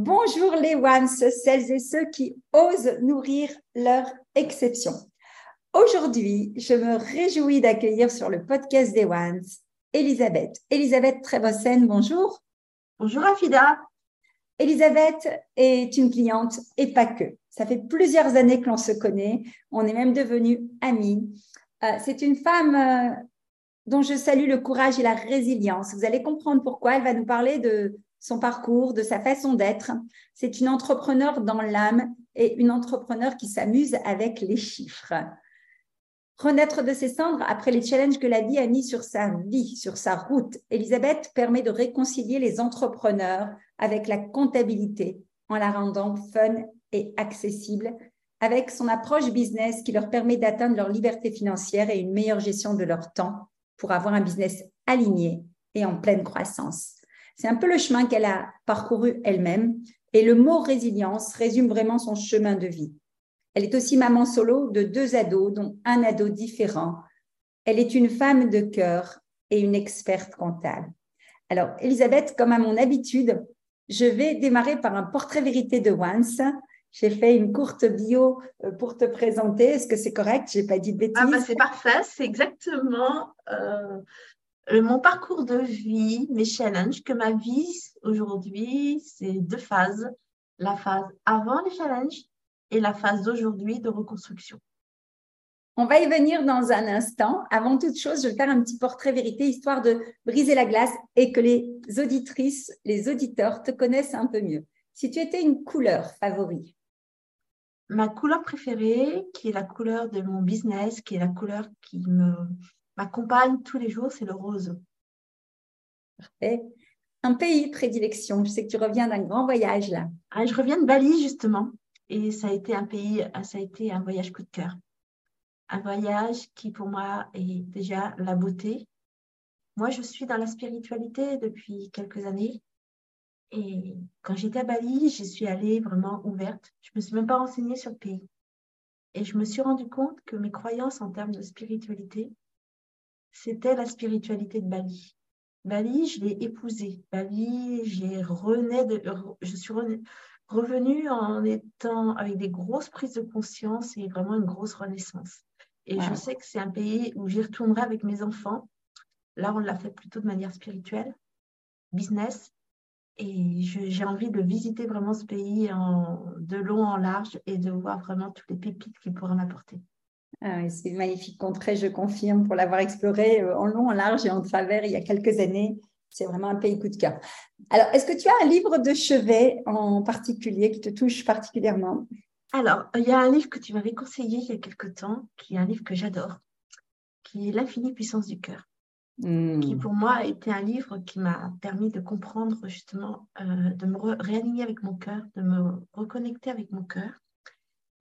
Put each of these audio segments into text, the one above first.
Bonjour les ones, celles et ceux qui osent nourrir leur exception. Aujourd'hui, je me réjouis d'accueillir sur le podcast des ones Elisabeth. Elisabeth Trévossen, bonjour. Bonjour Afida. Elisabeth est une cliente et pas que. Ça fait plusieurs années que l'on se connaît. On est même devenus amis. Euh, c'est une femme euh, dont je salue le courage et la résilience. Vous allez comprendre pourquoi. Elle va nous parler de son parcours, de sa façon d'être. C'est une entrepreneur dans l'âme et une entrepreneur qui s'amuse avec les chiffres. Renaître de ses cendres après les challenges que la vie a mis sur sa vie, sur sa route, Elisabeth permet de réconcilier les entrepreneurs avec la comptabilité en la rendant fun et accessible avec son approche business qui leur permet d'atteindre leur liberté financière et une meilleure gestion de leur temps pour avoir un business aligné et en pleine croissance. C'est un peu le chemin qu'elle a parcouru elle-même et le mot résilience résume vraiment son chemin de vie. Elle est aussi maman solo de deux ados, dont un ado différent. Elle est une femme de cœur et une experte comptable. Alors, Elisabeth, comme à mon habitude, je vais démarrer par un portrait vérité de Once. J'ai fait une courte bio euh, pour te présenter. Est-ce que c'est correct? Je n'ai pas dit de bêtises. Ah bah c'est parfait. C'est exactement euh, mon parcours de vie, mes challenges, que ma vie aujourd'hui, c'est deux phases. La phase avant les challenges et la phase d'aujourd'hui de reconstruction. On va y venir dans un instant. Avant toute chose, je vais faire un petit portrait vérité, histoire de briser la glace et que les auditrices, les auditeurs te connaissent un peu mieux. Si tu étais une couleur favorite? Ma couleur préférée, qui est la couleur de mon business, qui est la couleur qui me m'accompagne tous les jours, c'est le rose. Parfait. Un pays de prédilection. Je sais que tu reviens d'un grand voyage là. Ah, je reviens de Bali justement. Et ça a été un pays, ça a été un voyage coup de cœur. Un voyage qui pour moi est déjà la beauté. Moi, je suis dans la spiritualité depuis quelques années. Et quand j'étais à Bali, j'y suis allée vraiment ouverte. Je ne me suis même pas renseignée sur le pays. Et je me suis rendu compte que mes croyances en termes de spiritualité c'était la spiritualité de Bali. Bali, je l'ai épousée. Bali, j'ai je suis revenue en étant avec des grosses prises de conscience et vraiment une grosse renaissance. Et je sais que c'est un pays où j'y retournerai avec mes enfants. Là, on l'a fait plutôt de manière spirituelle, business. Et j'ai envie de visiter vraiment ce pays en, de long en large et de voir vraiment toutes les pépites qu'il pourra m'apporter. Ah c'est une magnifique contrée, je confirme, pour l'avoir exploré euh, en long, en large et en travers il y a quelques années. C'est vraiment un pays coup de cœur. Alors, est-ce que tu as un livre de chevet en particulier qui te touche particulièrement? Alors, il y a un livre que tu m'avais conseillé il y a quelque temps, qui est un livre que j'adore, qui est L'infinie puissance du cœur. Hmm. qui pour moi a été un livre qui m'a permis de comprendre justement, euh, de me réaligner avec mon cœur, de me reconnecter avec mon cœur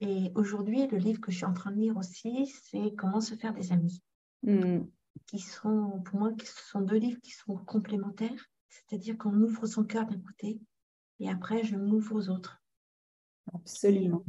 et aujourd'hui, le livre que je suis en train de lire aussi, c'est Comment se faire des amis. Hmm. Qui sont, pour moi, qui sont deux livres qui sont complémentaires. C'est-à-dire qu'on ouvre son cœur d'un côté et après, je m'ouvre aux autres. Absolument.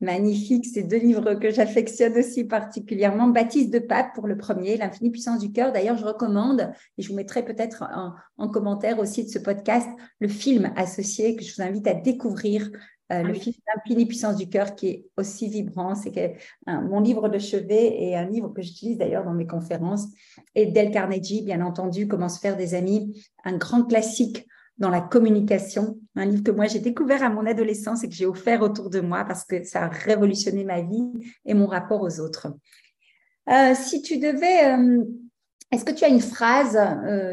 Magnifique, ces deux livres que j'affectionne aussi particulièrement. Baptiste de Pape pour le premier, L'infinie puissance du cœur. D'ailleurs, je recommande, et je vous mettrai peut-être en, en, commentaire aussi de ce podcast, le film associé que je vous invite à découvrir euh, le film L'infinie puissance du cœur qui est aussi vibrant. C'est que mon livre de chevet et un livre que j'utilise d'ailleurs dans mes conférences. Et Del Carnegie, bien entendu, Comment se faire des amis, un grand classique dans la communication, un livre que moi j'ai découvert à mon adolescence et que j'ai offert autour de moi parce que ça a révolutionné ma vie et mon rapport aux autres. Euh, si tu devais, euh, est-ce que tu as une phrase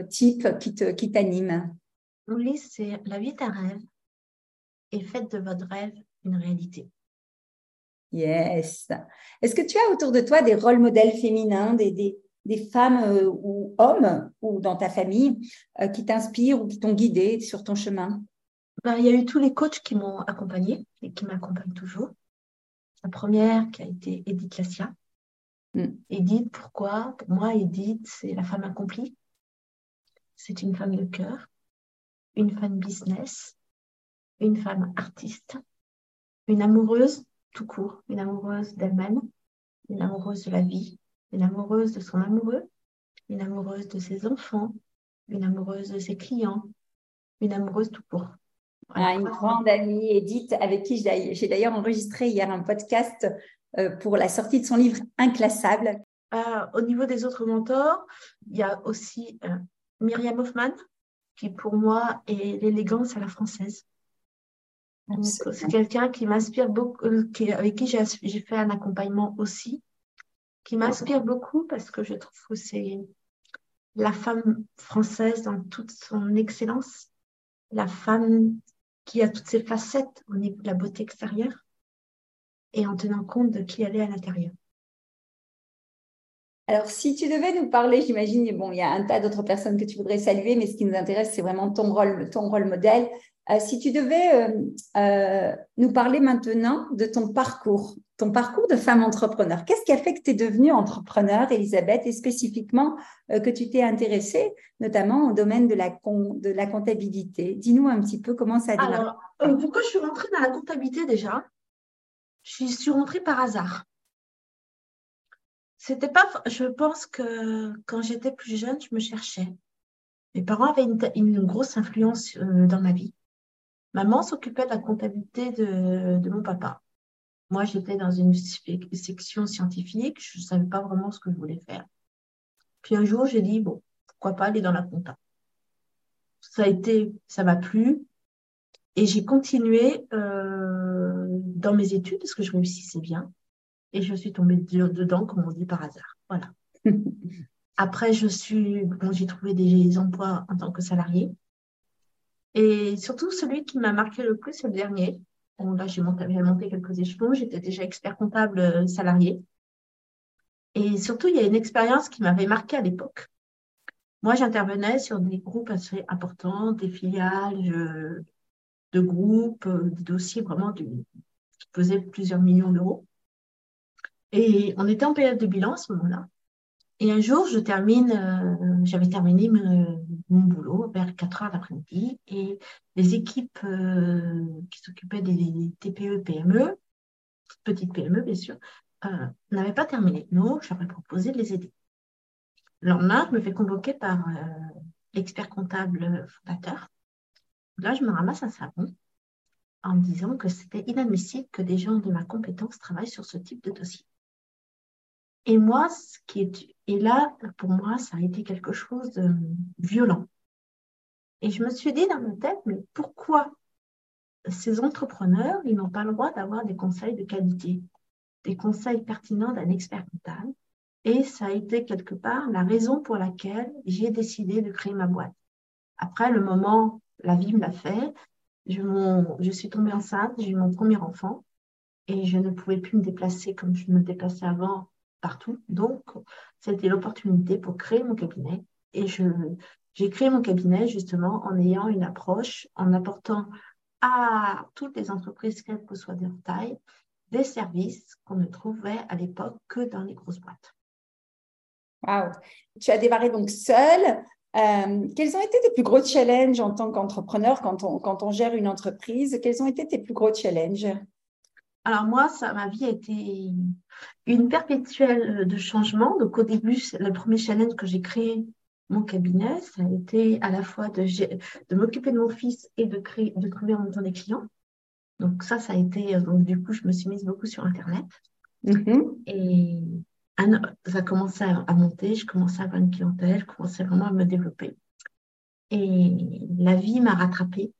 type qui t'anime? Mon livre, c'est La vie est un rêve et faites de votre rêve une réalité. Yes. Est-ce que tu as autour de toi des rôles modèles féminins, des, des, des femmes euh, ou hommes ou dans ta famille euh, qui t'inspirent ou qui t'ont guidé sur ton chemin? Ben, Il y a eu tous les coachs qui m'ont accompagnée et qui m'accompagnent toujours. La première qui a été Edith Lassia. Mm. Edith, pourquoi? Pour moi, Edith, c'est la femme accomplie. C'est une femme de cœur, une femme business, une femme artiste, une amoureuse tout court, une amoureuse d'elle-même, une amoureuse de la vie, une amoureuse de son amoureux, une amoureuse de ses enfants, une amoureuse de ses clients, une amoureuse tout court. Ah, une grande amie, Edith, avec qui j'ai d'ailleurs enregistré hier un podcast euh, pour la sortie de son livre Inclassable. Euh, au niveau des autres mentors, il y a aussi euh, Myriam Hoffman, qui pour moi est l'élégance à la française. C'est quelqu'un qui m'inspire beaucoup, avec qui j'ai fait un accompagnement aussi qui m'inspire beaucoup parce que je trouve que c'est la femme française dans toute son excellence, la femme qui a toutes ses facettes au niveau de la beauté extérieure et en tenant compte de qui elle est à l'intérieur. Alors, si tu devais nous parler, j'imagine, bon, il y a un tas d'autres personnes que tu voudrais saluer, mais ce qui nous intéresse, c'est vraiment ton rôle, ton rôle modèle. Euh, si tu devais euh, euh, nous parler maintenant de ton parcours, ton parcours de femme entrepreneur, qu'est-ce qui a fait que tu es devenue entrepreneur, Elisabeth, et spécifiquement que tu t'es intéressée notamment au domaine de la, de la comptabilité? Dis-nous un petit peu comment ça a démarré. Alors, pourquoi je suis rentrée dans la comptabilité déjà? Je suis rentrée par hasard. C'était pas, je pense que quand j'étais plus jeune, je me cherchais. Mes parents avaient une grosse influence dans ma vie. Maman s'occupait de la comptabilité de, mon papa. Moi, j'étais dans une section scientifique, je ne savais pas vraiment ce que je voulais faire. Puis un jour, j'ai dit, bon, pourquoi pas aller dans la compta. Ça a été, ça m'a plu. Et j'ai continué euh, dans mes études parce que je réussissais bien. Et je suis tombée dedans, comme on dit par hasard. Voilà. Après, je suis, j'ai trouvé des emplois en tant que salarié. Et surtout, celui qui m'a marqué le plus, c'est le dernier. là, j'ai monté, monté, quelques échelons. J'étais déjà expert comptable euh, salarié. Et surtout, il y a une expérience qui m'avait marqué à l'époque. Moi, j'intervenais sur des groupes assez importants, des filiales de groupes, euh, des dossiers vraiment qui pesaient plusieurs millions d'euros. Et on était en période de bilan à ce moment-là. Et un jour, je termine, euh, j'avais terminé mon, boulot vers 4 heures l'après-midi et les équipes euh, qui s'occupaient des TPE, PME, petites PME bien sûr, euh, n'avaient pas terminé. Donc, j'aurais proposé de les aider. Le lendemain, je me fais convoquer par l'expert comptable fondateur. Là, je me ramasse un savon en me disant que c'était inadmissible que des gens de ma compétence travaillent sur ce type de dossier. Et moi, ce qui est, et là, pour moi, ça a été quelque chose de violent. Et je me suis dit dans ma tête, mais pourquoi ces entrepreneurs, ils n'ont pas le droit d'avoir des conseils de qualité, des conseils pertinents d'un expert comptable? Et ça a été quelque part la raison pour laquelle j'ai décidé de créer ma boîte. Après, le moment, la vie me l'a fait. Je, je suis tombée enceinte, j'ai eu mon premier enfant et je ne pouvais plus me déplacer comme je me déplaçais avant partout. Donc, c'était l'opportunité pour créer mon cabinet. Et je, j'ai créé mon cabinet justement en ayant une approche, en apportant à toutes les entreprises, quelle que soit leur taille, des services qu'on ne trouvait à l'époque que dans les grosses boîtes. Wow. Tu as démarré donc seule. Euh, quels ont été tes plus gros challenges en tant qu'entrepreneur quand on, quand on gère une entreprise? Quels ont été tes plus gros challenges? Alors moi, ça, ma vie a été une perpétuelle euh, de changement. Donc au début, le premier challenge que j'ai créé mon cabinet, ça a été à la fois de, de m'occuper de mon fils et de, créer, de trouver en même temps des clients. Donc ça, ça a été, euh, donc du coup, je me suis mise beaucoup sur Internet. Mm-hmm. Et ça a commencé à, monter, je commençais à avoir une clientèle, je commençais vraiment à me développer. Et la vie m'a rattrapée.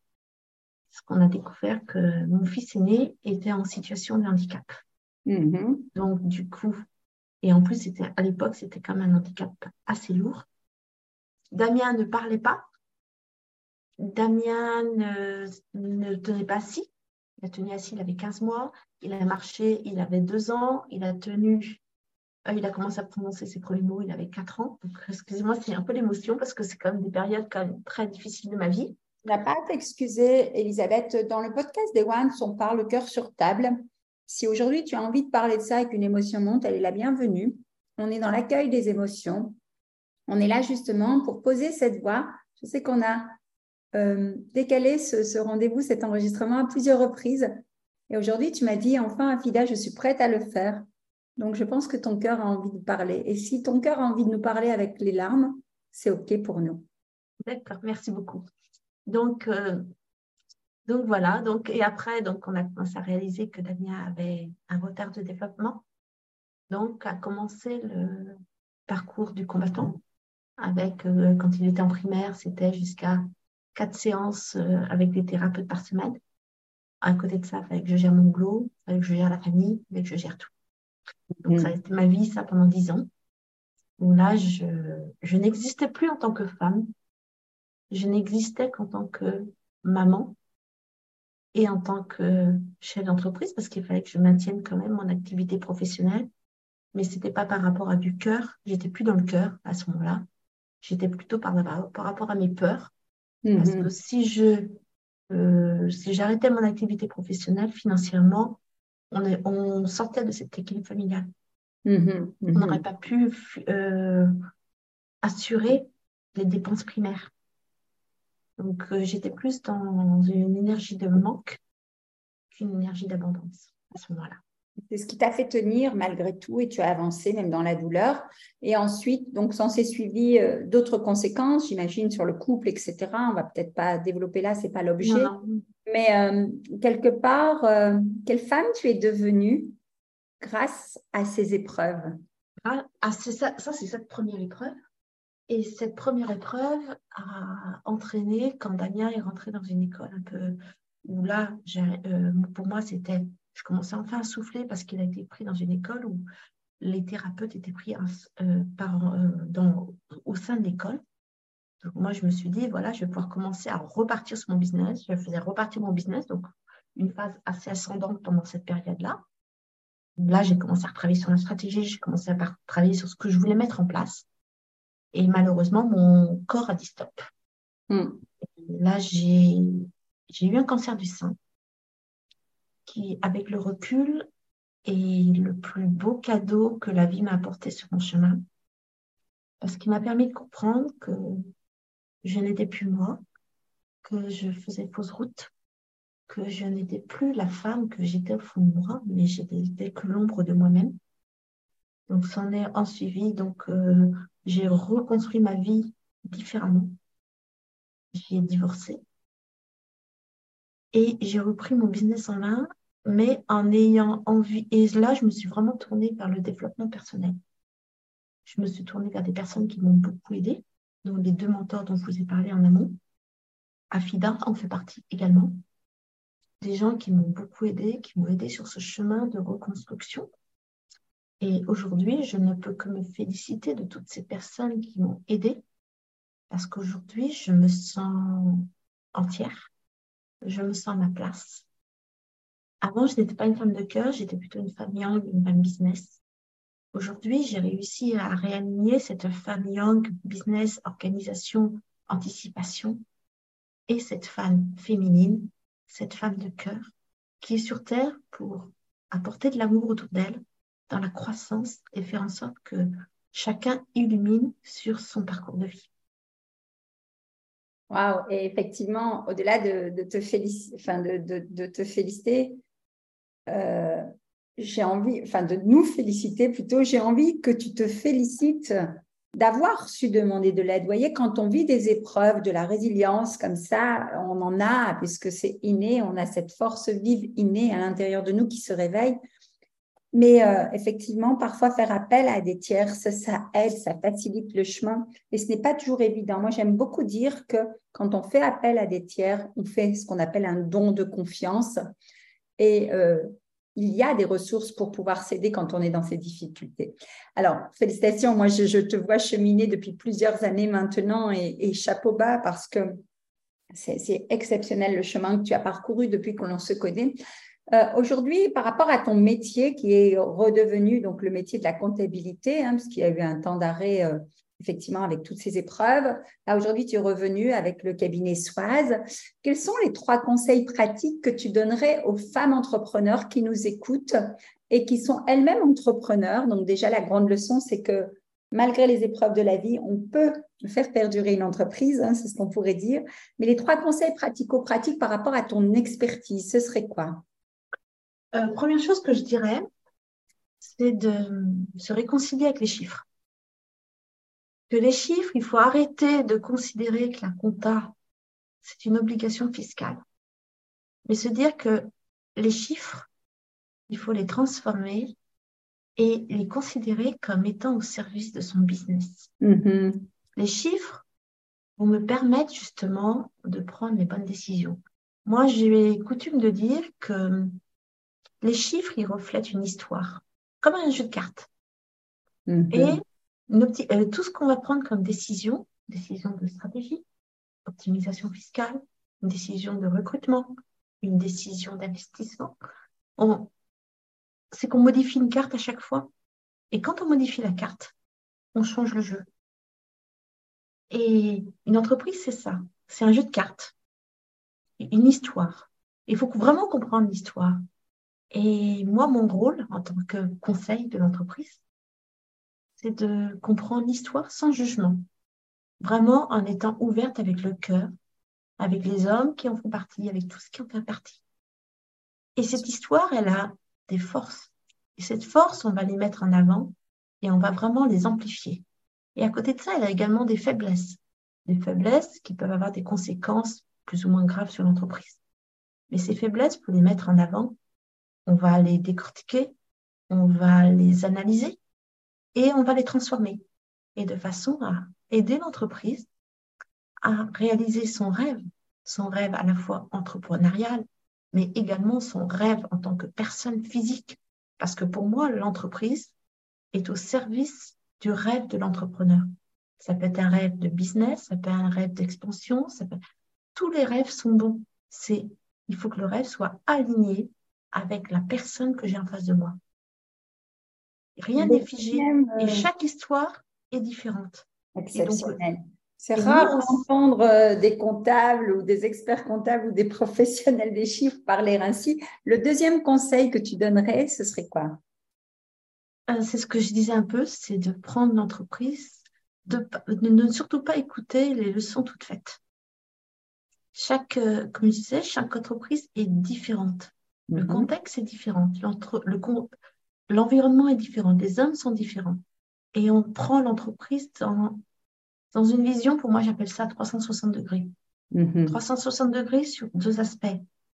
Parce qu'on a découvert que mon fils aîné était en situation de handicap. Mm-hmm. Donc, du coup, et en plus, c'était, à l'époque, c'était quand même un handicap assez lourd. Damien ne parlait pas. Damien ne, ne tenait pas assis. Il a tenu assis, il avait 15 mois. Il a marché, il avait 2 ans. Il a tenu euh, il a commencé à prononcer ses premiers mots, il avait 4 ans. excusez-moi, c'est un peu l'émotion parce que c'est quand même des périodes quand même très difficiles de ma vie. Tu n'as pas à t'excuser, Elisabeth. Dans le podcast des Ones, on parle le cœur sur table. Si aujourd'hui tu as envie de parler de ça et qu'une émotion monte, elle est la bienvenue. On est dans l'accueil des émotions. On est là justement pour poser cette voix. Je sais qu'on a euh, décalé ce, rendez-vous, cet enregistrement à plusieurs reprises. Et aujourd'hui, tu m'as dit, enfin, Afida, je suis prête à le faire. Donc, je pense que ton cœur a envie de parler. Et si ton cœur a envie de nous parler avec les larmes, c'est OK pour nous. D'accord, merci beaucoup. Donc, euh, donc voilà. Donc, et après, donc, on a commencé à réaliser que Damien avait un retard de développement. Donc, a commencé le parcours du combattant. Avec, euh, quand il était en primaire, c'était jusqu'à quatre séances euh, avec des thérapeutes par semaine. À côté de ça, il fallait que je gère mon boulot, il fallait que je gère la famille, il fallait que je gère tout. Donc, ça a mm. été ma vie, ça, pendant dix ans. Où là, je, je n'existais plus en tant que femme. Je n'existais qu'en tant que maman et en tant que chef d'entreprise parce qu'il fallait que je maintienne quand même mon activité professionnelle. Mais c'était pas par rapport à du cœur. J'étais plus dans le cœur à ce moment-là. J'étais plutôt par, par, rapport à mes peurs. Parce mm-hmm. que si je, euh, si j'arrêtais mon activité professionnelle financièrement, on, sortait de cette équilibre familiale. Mm-hmm, on mm-hmm. n'aurait pas pu euh, assurer les dépenses primaires. Donc, euh, j'étais plus dans une énergie de manque qu'une énergie d'abondance à ce moment-là. C'est ce qui t'a fait tenir malgré tout et tu as avancé même dans la douleur. Et ensuite, donc, s'en s'est suivi euh, d'autres conséquences, j'imagine, sur le couple, etc. On va peut-être pas développer là, c'est pas l'objet. Mais euh, quelque part, euh, quelle femme tu es devenue grâce à ces épreuves? Ah, ah, ça, ça c'est cette première épreuve. Et cette première épreuve a entraîné quand Damien est rentré dans une école un peu où là, euh, pour moi, c'était, je commençais enfin à souffler parce qu'il a été pris dans une école où les thérapeutes étaient pris par, dans, au sein de l'école. Donc, moi, je me suis dit, voilà, je vais pouvoir commencer à repartir sur mon business. Je faisais repartir mon business, donc une phase assez ascendante pendant cette période-là. Là, j'ai commencé à travailler sur la stratégie, j'ai commencé à travailler sur ce que je voulais mettre en place. Et malheureusement, mon corps a dit stop. Hmm. Là, j'ai eu un cancer du sein qui, avec le recul, est le plus beau cadeau que la vie m'a apporté sur mon chemin. Parce qu'il m'a permis de comprendre que je n'étais plus moi, que je faisais fausse route, que je n'étais plus la femme que j'étais au fond de moi, mais j'étais que l'ombre de moi-même. Donc, c'en est en suivi. Donc, euh, j'ai reconstruit ma vie différemment. J'ai divorcé. Et j'ai repris mon business en main, mais en ayant envie. Et là, je me suis vraiment tournée vers le développement personnel. Je me suis tournée vers des personnes qui m'ont beaucoup aidée dont les deux mentors dont je vous ai parlé en amont. Afida en fait partie également. Des gens qui m'ont beaucoup aidé, qui m'ont aidé sur ce chemin de reconstruction. Et aujourd'hui, je ne peux que me féliciter de toutes ces personnes qui m'ont aidé parce qu'aujourd'hui, je me sens entière, je me sens à ma place. Avant, je n'étais pas une femme de cœur, j'étais plutôt une femme young, une femme business. Aujourd'hui, j'ai réussi à réaligner cette femme young, business, organisation, anticipation, et cette femme féminine, cette femme de cœur, qui est sur Terre pour apporter de l'amour autour d'elle, dans la croissance et faire en sorte que chacun illumine sur son parcours de vie. Waouh, et effectivement, au-delà de, te féliciter, enfin de, te féliciter, euh, j'ai envie, enfin de nous féliciter plutôt, j'ai envie que tu te félicites d'avoir su demander de l'aide. Vous voyez, quand on vit des épreuves, de la résilience comme ça, on en a, puisque c'est inné, on a cette force vive innée à l'intérieur de nous qui se réveille. Mais euh, effectivement, parfois faire appel à des tierces, ça aide, ça facilite le chemin. Et ce n'est pas toujours évident. Moi, j'aime beaucoup dire que quand on fait appel à des tiers, on fait ce qu'on appelle un don de confiance. Et euh, il y a des ressources pour pouvoir s'aider quand on est dans ces difficultés. Alors, félicitations. Moi, je, te vois cheminer depuis plusieurs années maintenant et, et chapeau bas parce que c'est exceptionnel le chemin que tu as parcouru depuis qu'on se connaît. Euh, aujourd'hui, par rapport à ton métier qui est redevenu donc le métier de la comptabilité, hein, parce qu'il y a eu un temps d'arrêt euh, effectivement avec toutes ces épreuves. Là, aujourd'hui, tu es revenu avec le cabinet Soise. Quels sont les trois conseils pratiques que tu donnerais aux femmes entrepreneurs qui nous écoutent et qui sont elles-mêmes entrepreneurs? Donc déjà, la grande leçon, c'est que malgré les épreuves de la vie, on peut faire perdurer une entreprise, hein, c'est ce qu'on pourrait dire. Mais les trois conseils pratico-pratiques par rapport à ton expertise, ce serait quoi? Euh, première chose que je dirais, c'est de se réconcilier avec les chiffres. Que les chiffres, il faut arrêter de considérer que la compta, c'est une obligation fiscale. Mais se dire que les chiffres, il faut les transformer et les considérer comme étant au service de son business. Mm-hmm. Les chiffres vont me permettre justement de prendre les bonnes décisions. Moi, j'ai coutume de dire que les chiffres, ils reflètent une histoire, comme un jeu de cartes. Mhm. Et euh, tout ce qu'on va prendre comme décision, décision de stratégie, optimisation fiscale, une décision de recrutement, une décision d'investissement, c'est qu'on modifie une carte à chaque fois. Et quand on modifie la carte, on change le jeu. Et une entreprise, c'est ça. C'est un jeu de cartes, une histoire. Il faut vraiment comprendre l'histoire. Et moi, mon rôle en tant que conseil de l'entreprise, c'est de comprendre l'histoire sans jugement, vraiment en étant ouverte avec le cœur, avec les hommes qui en font partie, avec tout ce qui en fait partie. Et cette histoire, elle a des forces. Et cette force, on va les mettre en avant et on va vraiment les amplifier. Et à côté de ça, elle a également des faiblesses. Des faiblesses qui peuvent avoir des conséquences plus ou moins graves sur l'entreprise. Mais ces faiblesses, pour les mettre en avant, on va les décortiquer, on va les analyser et on va les transformer. Et de façon à aider l'entreprise à réaliser son rêve, son rêve à la fois entrepreneurial, mais également son rêve en tant que personne physique. Parce que pour moi, l'entreprise est au service du rêve de l'entrepreneur. Ça peut être un rêve de business, ça peut être un rêve d'expansion, tous les rêves sont bons. C'est, il faut que le rêve soit aligné avec la personne que j'ai en face de moi. Rien n'est figé et euh, chaque histoire est différente. Exceptionnel. C'est rare d'entendre euh, des comptables ou des experts comptables ou des professionnels des chiffres parler ainsi. Le deuxième conseil que tu donnerais, ce serait quoi? Euh, C'est ce que je disais un peu, c'est de prendre l'entreprise, de, ne surtout pas écouter les leçons toutes faites. Chaque, comme je disais, chaque entreprise est différente. Le mhm. contexte est différent, l'environnement est différent, les hommes sont différents. Et on prend l'entreprise dans, dans une vision, pour moi j'appelle ça 360 degrés. 360 mhm. degrés sur deux aspects,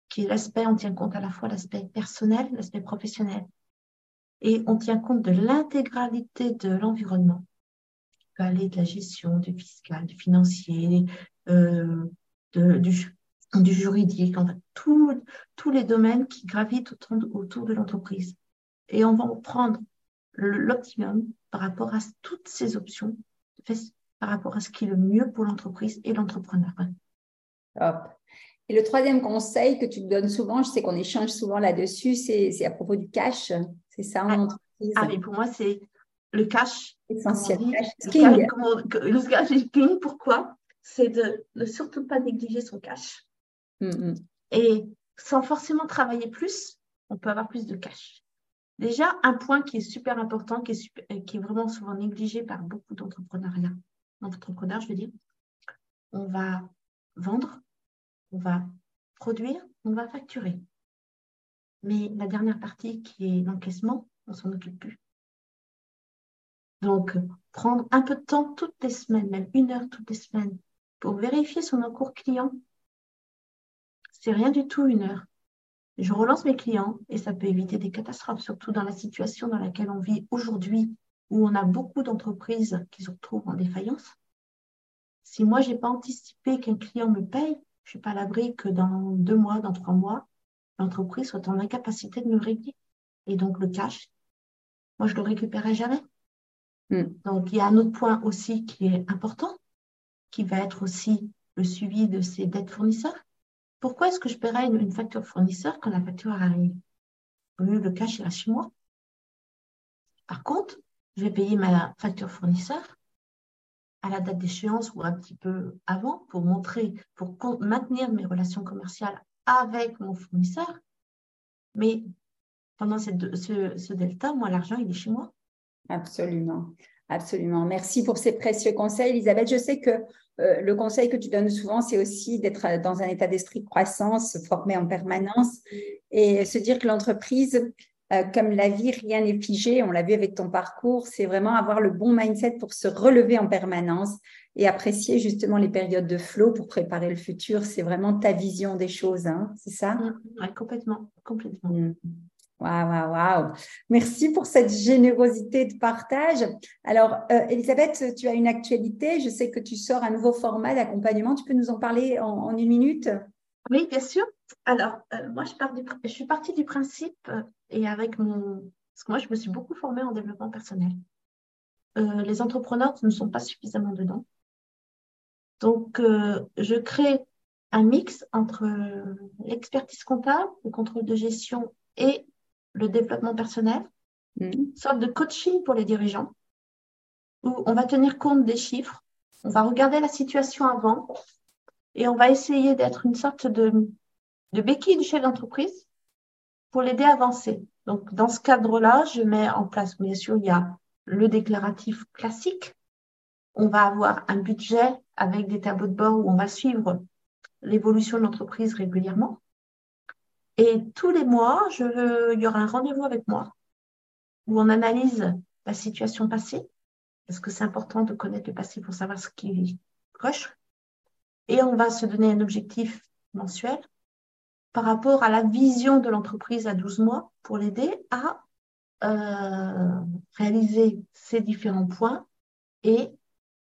qui est l'aspect, on tient compte à la fois l'aspect personnel, l'aspect professionnel. Et on tient compte de l'intégralité de l'environnement. Il peut aller de la gestion, du fiscal, du financier, euh, de, du, du juridique, en tous les domaines qui gravitent autour, de l'entreprise. Et on va prendre l'optimum par rapport à toutes ces options, par rapport à ce qui est le mieux pour l'entreprise et l'entrepreneur. Et le troisième conseil que tu donnes souvent, je sais qu'on échange souvent là-dessus, c'est à propos du cash. C'est ça en ah, entreprise. Ah, mais pour moi, c'est le cash. Essentiel. le, cash, le cash est king. Pourquoi C'est de ne surtout pas négliger son cash. Mm, mm. Et sans forcément travailler plus, on peut avoir plus de cash. Déjà, un point qui est super important, qui est, euh, qui est vraiment souvent négligé par beaucoup d'entrepreneuriat, d'entrepreneurs, je veux dire, on va vendre, on va produire, on va facturer. Mais la dernière partie qui est l'encaissement, on s'en occupe plus. Donc, prendre un peu de temps toutes les semaines, même une heure toutes les semaines, pour vérifier son encours client, c'est rien du tout une heure. je relance mes clients et ça peut éviter des catastrophes, surtout dans la situation dans laquelle on vit aujourd'hui, où on a beaucoup d'entreprises qui se retrouvent en défaillance. Si moi, je n'ai pas anticipé qu'un client me paye, je ne suis pas à l'abri que dans deux mois, dans trois mois, l'entreprise soit en incapacité de me régler. Et donc, le cash, moi, je ne le récupérerai jamais. Hmm. Donc, il y a un autre point aussi qui est important, qui va être aussi le suivi de ces dettes fournisseurs. Pourquoi est-ce que je paierais une, facture fournisseur quand la facture arrive? Le cash, reste chez moi. Par contre, je vais payer ma facture fournisseur à la date d'échéance ou un petit peu avant pour montrer, pour maintenir mes relations commerciales avec mon fournisseur. Mais pendant ce, ce delta, moi, l'argent, il est chez moi. Absolument. Absolument. Merci pour ces précieux conseils, Elisabeth. Je sais que euh, le conseil que tu donnes souvent, c'est aussi d'être euh, dans un état d'esprit de croissance, se former en permanence et se dire que l'entreprise, euh, comme la vie, rien n'est figé. On l'a vu avec ton parcours. C'est vraiment avoir le bon mindset pour se relever en permanence et apprécier justement les périodes de flow pour préparer le futur. C'est vraiment ta vision des choses, hein, c'est ça? Mmh. Oui, complètement, complètement. Mmh. Waouh, waouh, waouh. Merci pour cette générosité de partage. Alors, euh, Elisabeth, tu as une actualité. Je sais que tu sors un nouveau format d'accompagnement. Tu peux nous en parler en, une minute? Oui, bien sûr. Alors, euh, moi, je, je, suis partie du principe, euh, et avec mon. Parce que moi, je me suis beaucoup formée en développement personnel. les entrepreneurs ne sont pas suffisamment dedans. Donc, je crée un mix entre l'expertise comptable, le contrôle de gestion et le développement personnel, mm. une sorte de coaching pour les dirigeants, où on va tenir compte des chiffres, on va regarder la situation avant et on va essayer d'être une sorte de, de béquille du chef d'entreprise pour l'aider à avancer. Donc, dans ce cadre-là, je mets en place, bien sûr, il y a le déclaratif classique. On va avoir un budget avec des tableaux de bord où on va suivre l'évolution de l'entreprise régulièrement. Et tous les mois, il y aura un rendez-vous avec moi où on analyse la situation passée, parce que c'est important de connaître le passé pour savoir ce qui coche. Et on va se donner un objectif mensuel par rapport à la vision de l'entreprise à 12 mois pour l'aider à euh, réaliser ces différents points et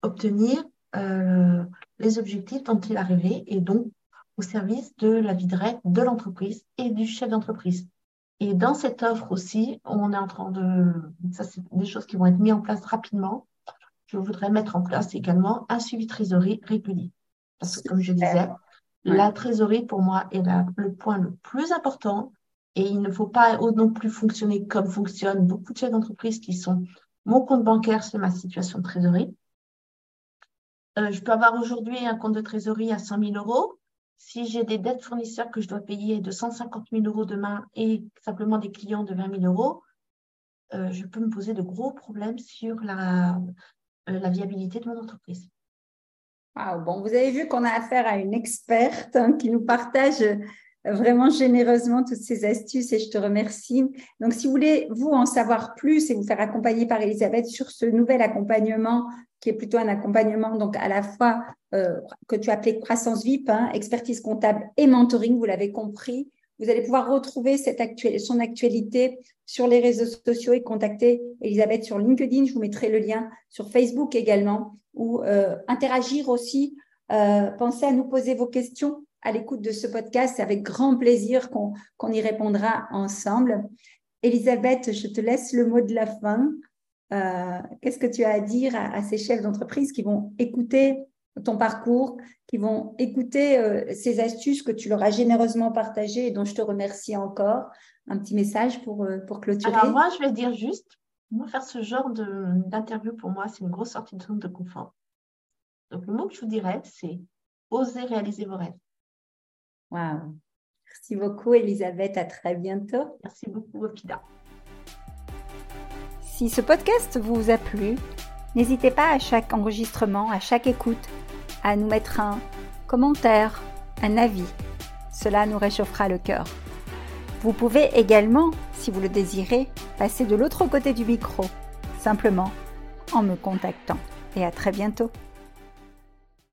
obtenir euh, les objectifs dont il a rêvé et donc au service de la vie directe de l'entreprise et du chef d'entreprise. Et dans cette offre aussi, on est en train de, ça c'est des choses qui vont être mises en place rapidement. Je voudrais mettre en place également un suivi trésorerie régulier. Parce que comme je disais, la trésorerie pour moi est le point le plus important et il ne faut pas non plus fonctionner comme fonctionnent beaucoup de chefs d'entreprise qui sont mon compte bancaire, c'est ma situation de trésorerie. Euh, je peux avoir aujourd'hui un compte de trésorerie à 100 000 euros. Si j'ai des dettes fournisseurs que je dois payer de 150 000 euros demain et simplement des clients de 20 000 euros, euh, je peux me poser de gros problèmes sur la, euh, viabilité de mon entreprise. Bon, vous avez vu qu'on a affaire à une experte hein, qui nous partage vraiment généreusement toutes ces astuces et je te remercie. Donc, si vous voulez, vous, en savoir plus et vous faire accompagner par Elisabeth sur ce nouvel accompagnement qui est plutôt un accompagnement, donc à la fois euh, que tu appelais croissance VIP, hein, expertise comptable et mentoring, vous l'avez compris. Vous allez pouvoir retrouver cette son actualité sur les réseaux sociaux et contacter Elisabeth sur LinkedIn. Je vous mettrai le lien sur Facebook également ou euh, interagir aussi. Euh, pensez à nous poser vos questions à l'écoute de ce podcast. C'est avec grand plaisir qu'on y répondra ensemble. Elisabeth, je te laisse le mot de la fin. Euh, qu'est-ce que tu as à dire à, ces chefs d'entreprise qui vont écouter ton parcours, qui vont écouter euh, ces astuces que tu leur as généreusement partagées et dont je te remercie encore? Un petit message pour, euh, pour clôturer Alors moi, je vais dire juste, moi, faire ce genre d'interview, pour moi, c'est une grosse sortie de zone de confort. Donc le mot que je vous dirais, c'est oser réaliser vos rêves. Wow. Merci beaucoup, Elisabeth. À très bientôt. Merci beaucoup, Opida. Si ce podcast vous a plu, n'hésitez pas à chaque enregistrement, à chaque écoute, à nous mettre un commentaire, un avis. Cela nous réchauffera le cœur. Vous pouvez également, si vous le désirez, passer de l'autre côté du micro, simplement en me contactant. Et à très bientôt.